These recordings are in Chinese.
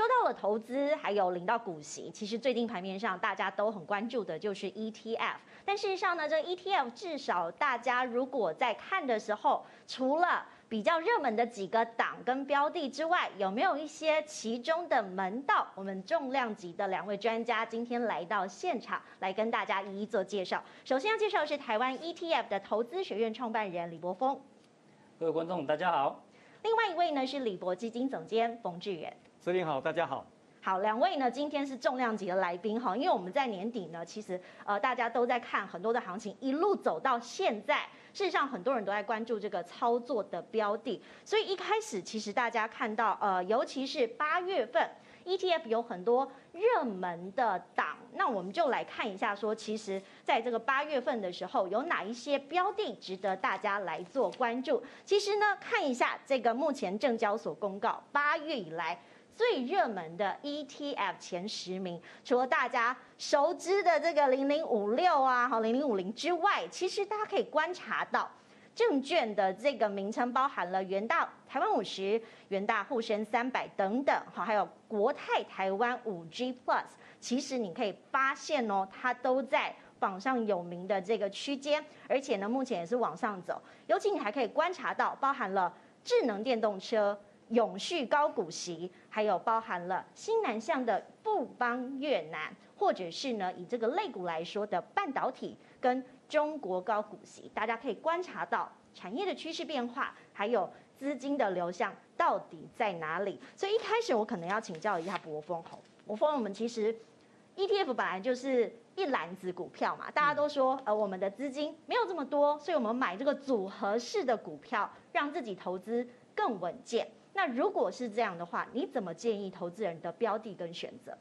说到了投资，还有领到股息，其实最近盘面上大家都很关注的就是 ETF。但事实上呢，这个 ETF 至少大家如果在看的时候，除了比较热门的几个档跟标的之外，有没有一些其中的门道？我们重量级的两位专家今天来到现场，来跟大家一一做介绍。首先要介绍的是台湾 ETF 的投资学院创办人李博峰。各位观众，大家好。另外一位呢是李博基金总监冯智原。司令好，大家好。好，两位呢今天是重量级的来宾哈，因为我们在年底呢，其实呃大家都在看很多的行情，一路走到现在。事实上，很多人都在关注这个操作的标的，所以一开始其实大家看到，呃，尤其是八月份 ETF 有很多热门的档，那我们就来看一下，说其实在这个八月份的时候，有哪一些标的值得大家来做关注。其实呢，看一下这个目前证交所公告，八月以来。最热门的 ETF 前十名，除了大家熟知的这个零零五六啊，好零零五零之外，其实大家可以观察到，证券的这个名称包含了元大台湾五十、元大沪深三百等等，好，还有国泰台湾五 G Plus。其实你可以发现哦，它都在榜上有名的这个区间，而且呢，目前也是往上走。尤其你还可以观察到，包含了智能电动车。永续高股息，还有包含了新南向的富邦越南，或者是呢以这个类股来说的半导体跟中国高股息，大家可以观察到产业的趋势变化，还有资金的流向到底在哪里。所以一开始我可能要请教一下柏锋，好，柏锋，我们其实 ETF 本来就是一篮子股票嘛，大家都说呃我们的资金没有这么多，所以我们买这个组合式的股票，让自己投资更稳健。那如果是这样的话，你怎么建议投资人的标的跟选择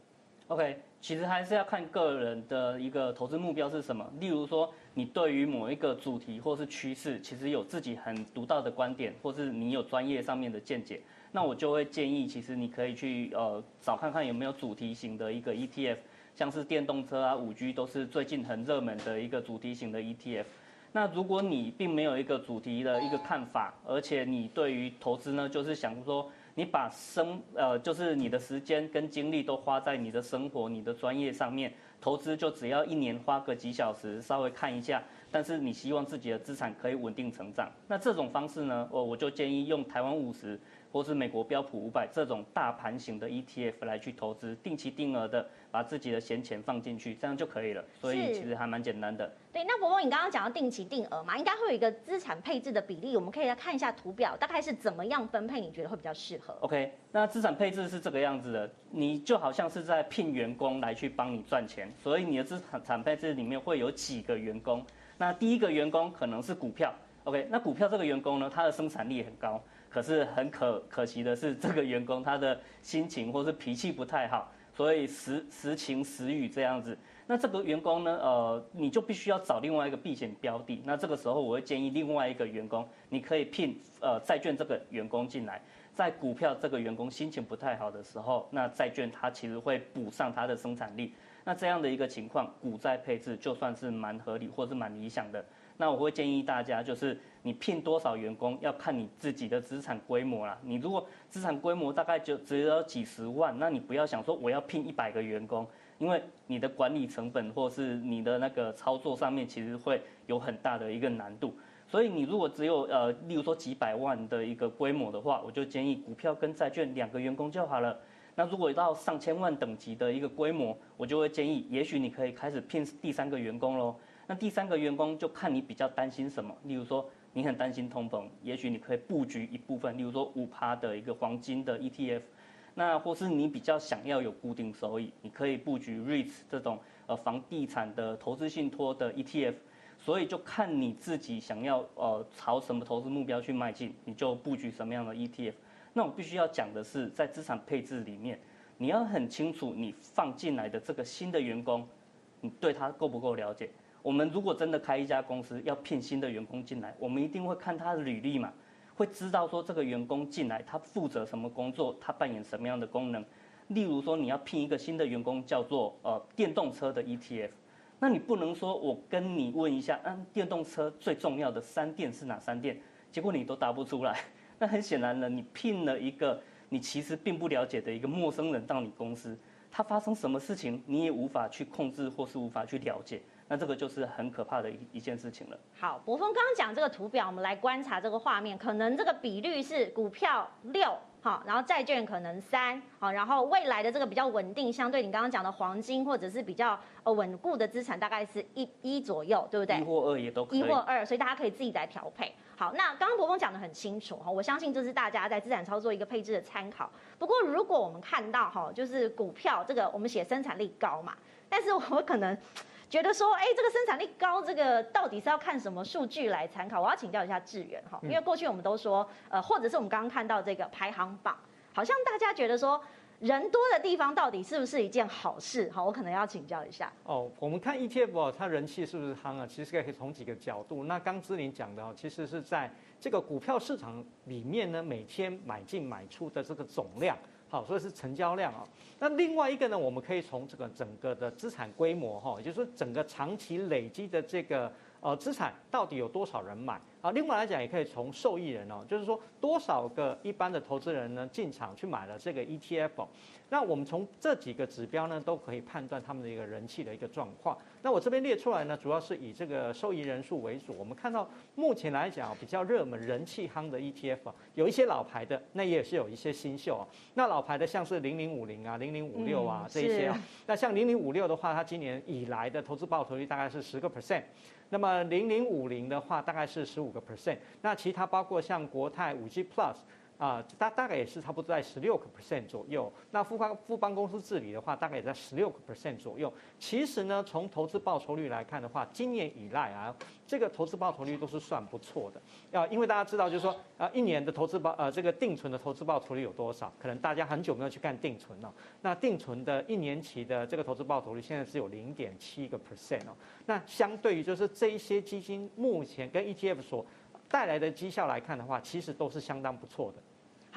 ？OK，其实还是要看个人的一个投资目标是什么。例如说，你对于某一个主题或是趋势，其实有自己很独到的观点，或是你有专业上面的见解，那我就会建议，其实你可以去呃找看看有没有主题型的一个 ETF，像是电动车啊、五 G 都是最近很热门的一个主题型的 ETF。那如果你并没有一个主题的一个看法，而且你对于投资呢，就是想说你把生呃，就是你的时间跟精力都花在你的生活、你的专业上面，投资就只要一年花个几小时稍微看一下，但是你希望自己的资产可以稳定成长，那这种方式呢，我我就建议用台湾五十。或是美国标普五百这种大盘型的 ETF 来去投资，定期定额的把自己的闲钱放进去，这样就可以了。所以其实还蛮简单的。对，那伯伯，你刚刚讲到定期定额嘛，应该会有一个资产配置的比例，我们可以来看一下图表，大概是怎么样分配？你觉得会比较适合？OK，那资产配置是这个样子的，你就好像是在聘员工来去帮你赚钱，所以你的资产配置里面会有几个员工。那第一个员工可能是股票，OK，那股票这个员工呢，他的生产力很高。可是很可可惜的是，这个员工他的心情或是脾气不太好，所以时时晴时雨这样子。那这个员工呢，呃，你就必须要找另外一个避险标的。那这个时候，我会建议另外一个员工，你可以聘呃债券这个员工进来，在股票这个员工心情不太好的时候，那债券它其实会补上它的生产力。那这样的一个情况，股债配置就算是蛮合理或是蛮理想的。那我会建议大家，就是你聘多少员工，要看你自己的资产规模啦。你如果资产规模大概就只有几十万，那你不要想说我要聘一百个员工，因为你的管理成本或是你的那个操作上面，其实会有很大的一个难度。所以你如果只有呃，例如说几百万的一个规模的话，我就建议股票跟债券两个员工就好了。那如果到上千万等级的一个规模，我就会建议，也许你可以开始聘第三个员工喽。那第三个员工就看你比较担心什么，例如说你很担心通膨，也许你可以布局一部分，例如说五趴的一个黄金的 ETF，那或是你比较想要有固定收益，你可以布局 REITs 这种呃房地产的投资信托的 ETF，所以就看你自己想要呃朝什么投资目标去迈进，你就布局什么样的 ETF。那我必须要讲的是，在资产配置里面，你要很清楚你放进来的这个新的员工，你对他够不够了解？我们如果真的开一家公司，要聘新的员工进来，我们一定会看他的履历嘛，会知道说这个员工进来他负责什么工作，他扮演什么样的功能。例如说你要聘一个新的员工，叫做呃电动车的 ETF，那你不能说我跟你问一下，嗯，电动车最重要的三电是哪三电？结果你都答不出来，那很显然呢，你聘了一个你其实并不了解的一个陌生人到你公司，他发生什么事情你也无法去控制或是无法去了解，那这个就是很可怕的一一件事情了。好，博峰刚刚讲这个图表，我们来观察这个画面，可能这个比率是股票六。好，然后债券可能三，好，然后未来的这个比较稳定，相对你刚刚讲的黄金或者是比较呃稳固的资产，大概是一一左右，对不对？一或二也都可以。一或二，所以大家可以自己来调配。好，那刚刚柏锋讲的很清楚哈，我相信这是大家在资产操作一个配置的参考。不过如果我们看到哈，就是股票这个我们写生产力高嘛，但是我可能。觉得说，哎，这个生产力高，这个到底是要看什么数据来参考？我要请教一下智远哈，因为过去我们都说，呃，或者是我们刚刚看到这个排行榜，好像大家觉得说，人多的地方到底是不是一件好事？好，我可能要请教一下。哦，我们看 ETF 哦，它人气是不是夯啊？其实可以从几个角度。那刚之琳讲的哦，其实是在这个股票市场里面呢，每天买进买出的这个总量。好，所以是成交量啊。那另外一个呢，我们可以从这个整个的资产规模哈，也就是说整个长期累积的这个呃资产到底有多少人买。啊，另外来讲也可以从受益人哦，就是说多少个一般的投资人呢进场去买了这个 ETF 哦，那我们从这几个指标呢都可以判断他们的一个人气的一个状况。那我这边列出来呢，主要是以这个受益人数为主。我们看到目前来讲比较热门、人气夯的 ETF 有一些老牌的，那也是有一些新秀啊。那老牌的像是零零五零啊、零零五六啊这一些啊，那像零零五六的话，它今年以来的投资报酬率大概是十个 percent。那么零零五零的话，大概是十五个 percent。那其他包括像国泰五 G Plus。啊，大大概也是差不多在十六个 percent 左右。那富邦富邦公司治理的话，大概也在十六个 percent 左右。其实呢，从投资报酬率来看的话，今年以来啊，这个投资报酬率都是算不错的。要因为大家知道，就是说啊，一年的投资报呃这个定存的投资报酬率有多少？可能大家很久没有去看定存了。那定存的一年期的这个投资报酬率现在只有零点七个 percent 哦。那相对于就是这一些基金目前跟 ETF 所带来的绩效来看的话，其实都是相当不错的。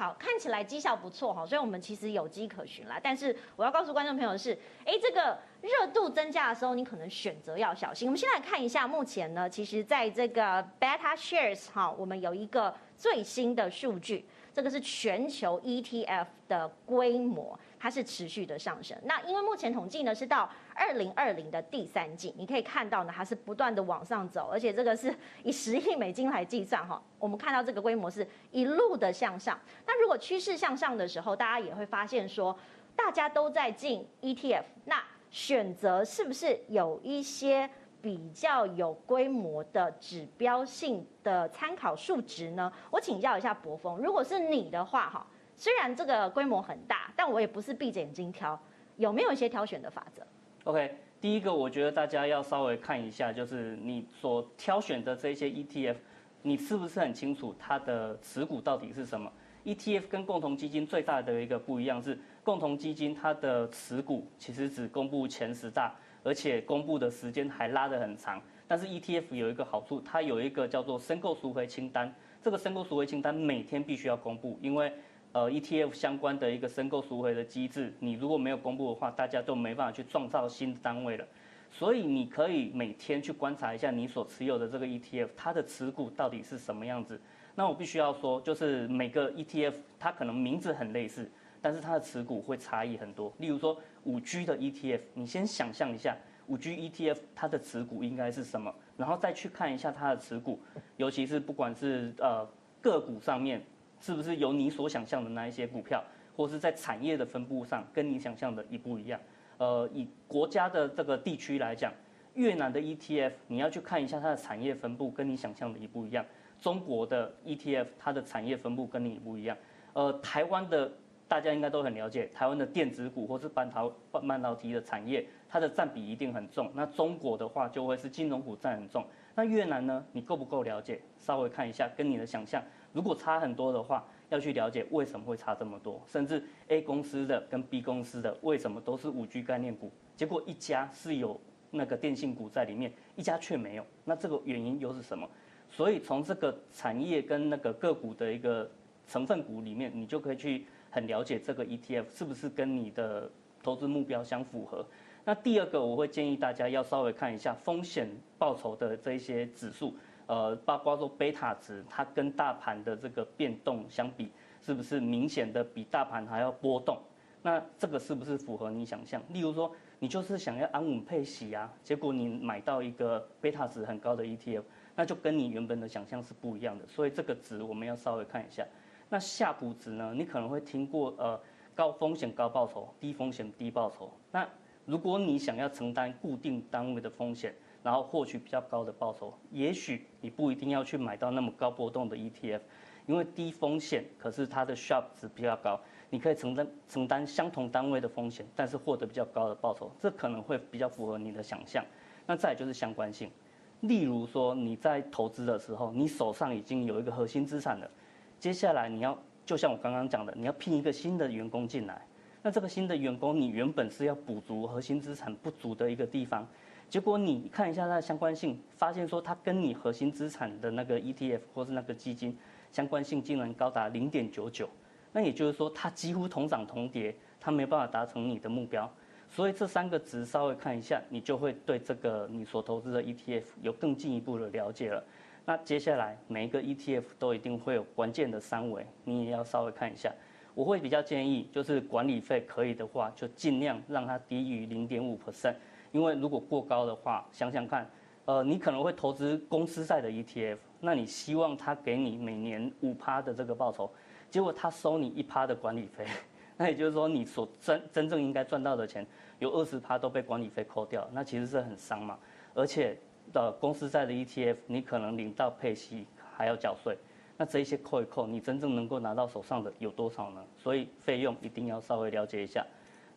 好，看起来绩效不错哈，所以我们其实有迹可循啦。但是我要告诉观众朋友的是，哎，这个热度增加的时候，你可能选择要小心。我们先来看一下，目前呢，其实在这个 Beta Shares 哈，我们有一个最新的数据，这个是全球 ETF 的规模。它是持续的上升，那因为目前统计呢是到二零二零的第三季，你可以看到呢它是不断的往上走，而且这个是以十亿美金来计算哈，我们看到这个规模是一路的向上。那如果趋势向上的时候，大家也会发现说，大家都在进 ETF，那选择是不是有一些比较有规模的指标性的参考数值呢？我请教一下博峰，如果是你的话哈。虽然这个规模很大，但我也不是闭着眼睛挑，有没有一些挑选的法则？OK，第一个我觉得大家要稍微看一下，就是你所挑选的这些 ETF，你是不是很清楚它的持股到底是什么？ETF 跟共同基金最大的一个不一样是，共同基金它的持股其实只公布前十大，而且公布的时间还拉得很长。但是 ETF 有一个好处，它有一个叫做申购赎回清单，这个申购赎回清单每天必须要公布，因为呃，ETF 相关的一个申购赎回的机制，你如果没有公布的话，大家都没办法去创造新的单位了。所以你可以每天去观察一下你所持有的这个 ETF，它的持股到底是什么样子。那我必须要说，就是每个 ETF 它可能名字很类似，但是它的持股会差异很多。例如说五 G 的 ETF，你先想象一下五 G ETF 它的持股应该是什么，然后再去看一下它的持股，尤其是不管是呃个股上面。是不是有你所想象的那一些股票，或是在产业的分布上跟你想象的一不一样？呃，以国家的这个地区来讲，越南的 ETF 你要去看一下它的产业分布跟你想象的一不一样。中国的 ETF 它的产业分布跟你不一样。呃，台湾的大家应该都很了解，台湾的电子股或是半导半导体的产业，它的占比一定很重。那中国的话就会是金融股占很重。那越南呢？你够不够了解？稍微看一下，跟你的想象。如果差很多的话，要去了解为什么会差这么多，甚至 A 公司的跟 B 公司的为什么都是五 G 概念股，结果一家是有那个电信股在里面，一家却没有，那这个原因又是什么？所以从这个产业跟那个个股的一个成分股里面，你就可以去很了解这个 ETF 是不是跟你的投资目标相符合。那第二个，我会建议大家要稍微看一下风险报酬的这一些指数。呃，包括说贝塔值，它跟大盘的这个变动相比，是不是明显的比大盘还要波动？那这个是不是符合你想象？例如说，你就是想要安稳配息啊，结果你买到一个贝塔值很高的 ETF，那就跟你原本的想象是不一样的。所以这个值我们要稍微看一下。那夏普值呢？你可能会听过呃高风险高报酬，低风险低报酬。那如果你想要承担固定单位的风险，然后获取比较高的报酬，也许你不一定要去买到那么高波动的 ETF，因为低风险，可是它的 sharp 值比较高。你可以承担承担相同单位的风险，但是获得比较高的报酬，这可能会比较符合你的想象。那再就是相关性，例如说你在投资的时候，你手上已经有一个核心资产了，接下来你要就像我刚刚讲的，你要聘一个新的员工进来，那这个新的员工你原本是要补足核心资产不足的一个地方，结果你看一下它的相关性，发现说它跟你核心资产的那个 ETF 或是那个基金相关性竟然高达零点九九。那也就是说，它几乎同涨同跌，它没办法达成你的目标。所以这三个值稍微看一下，你就会对这个你所投资的 ETF 有更进一步的了解了。那接下来每一个 ETF 都一定会有关键的三维，你也要稍微看一下。我会比较建议，就是管理费可以的话，就尽量让它低于零点五 percent，因为如果过高的话，想想看，呃，你可能会投资公司债的 ETF，那你希望它给你每年五趴的这个报酬。结果他收你一趴的管理费，那也就是说你所真真正应该赚到的钱，有二十趴都被管理费扣掉，那其实是很伤嘛。而且的公司债的 ETF，你可能领到配息还要缴税，那这一些扣一扣，你真正能够拿到手上的有多少呢？所以费用一定要稍微了解一下。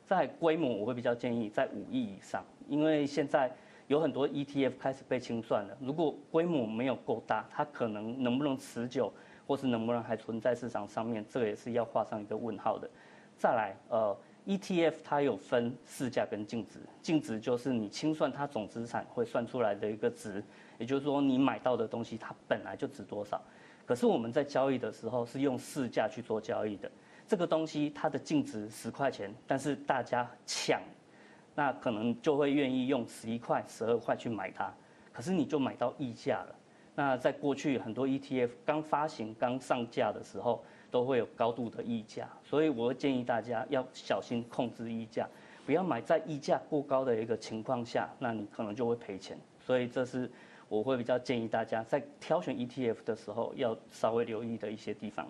在规模，我会比较建议在五亿以上，因为现在有很多 ETF 开始被清算了，如果规模没有够大，它可能能不能持久？或是能不能还存在市场上面，这个也是要画上一个问号的。再来，呃，ETF 它有分市价跟净值，净值就是你清算它总资产会算出来的一个值，也就是说你买到的东西它本来就值多少。可是我们在交易的时候是用市价去做交易的，这个东西它的净值十块钱，但是大家抢，那可能就会愿意用十一块、十二块去买它，可是你就买到溢价了。那在过去很多 ETF 刚发行、刚上架的时候，都会有高度的溢价，所以我会建议大家要小心控制溢价，不要买在溢价过高的一个情况下，那你可能就会赔钱。所以这是我会比较建议大家在挑选 ETF 的时候要稍微留意的一些地方。